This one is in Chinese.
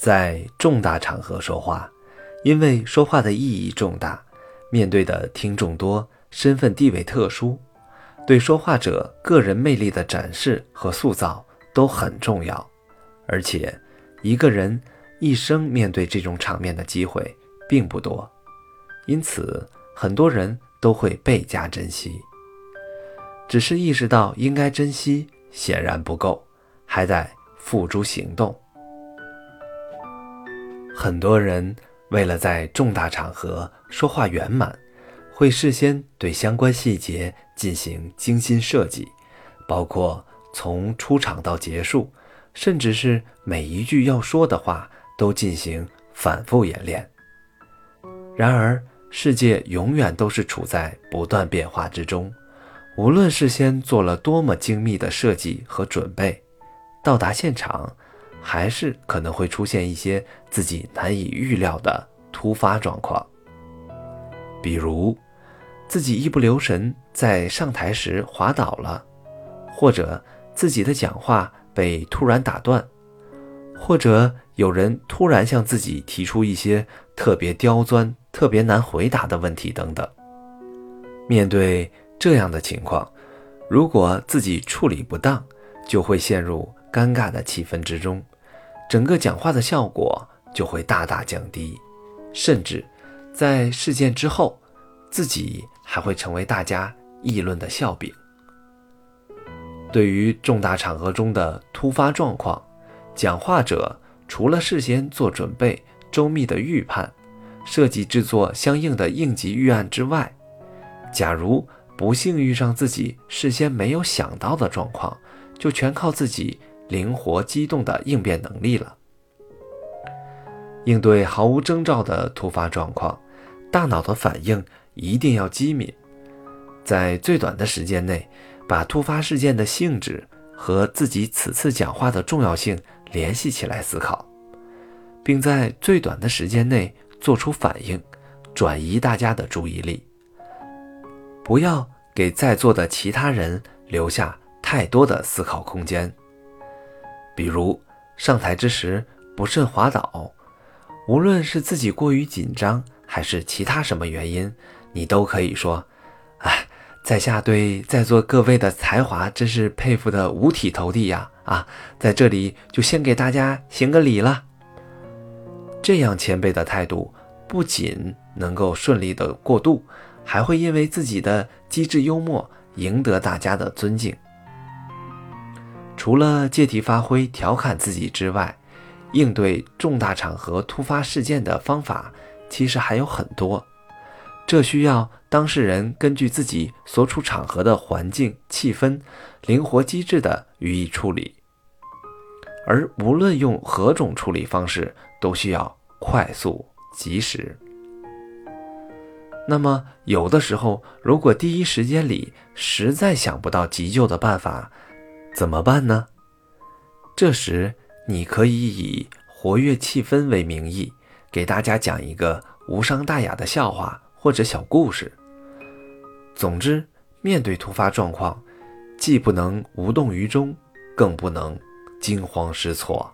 在重大场合说话，因为说话的意义重大，面对的听众多，身份地位特殊，对说话者个人魅力的展示和塑造都很重要。而且，一个人一生面对这种场面的机会并不多，因此很多人都会倍加珍惜。只是意识到应该珍惜，显然不够，还得付诸行动。很多人为了在重大场合说话圆满，会事先对相关细节进行精心设计，包括从出场到结束，甚至是每一句要说的话都进行反复演练。然而，世界永远都是处在不断变化之中。无论事先做了多么精密的设计和准备，到达现场，还是可能会出现一些自己难以预料的突发状况。比如，自己一不留神在上台时滑倒了，或者自己的讲话被突然打断，或者有人突然向自己提出一些特别刁钻、特别难回答的问题等等。面对。这样的情况，如果自己处理不当，就会陷入尴尬的气氛之中，整个讲话的效果就会大大降低，甚至在事件之后，自己还会成为大家议论的笑柄。对于重大场合中的突发状况，讲话者除了事先做准备、周密的预判、设计制作相应的应急预案之外，假如不幸遇上自己事先没有想到的状况，就全靠自己灵活机动的应变能力了。应对毫无征兆的突发状况，大脑的反应一定要机敏，在最短的时间内把突发事件的性质和自己此次讲话的重要性联系起来思考，并在最短的时间内做出反应，转移大家的注意力。不要给在座的其他人留下太多的思考空间。比如上台之时不慎滑倒，无论是自己过于紧张，还是其他什么原因，你都可以说：“哎，在下对在座各位的才华真是佩服的五体投地呀！啊，在这里就先给大家行个礼了。”这样谦卑的态度，不仅能够顺利的过渡。还会因为自己的机智幽默赢得大家的尊敬。除了借题发挥、调侃自己之外，应对重大场合突发事件的方法其实还有很多。这需要当事人根据自己所处场合的环境气氛，灵活机智地予以处理。而无论用何种处理方式，都需要快速及时。那么，有的时候，如果第一时间里实在想不到急救的办法，怎么办呢？这时，你可以以活跃气氛为名义，给大家讲一个无伤大雅的笑话或者小故事。总之，面对突发状况，既不能无动于衷，更不能惊慌失措。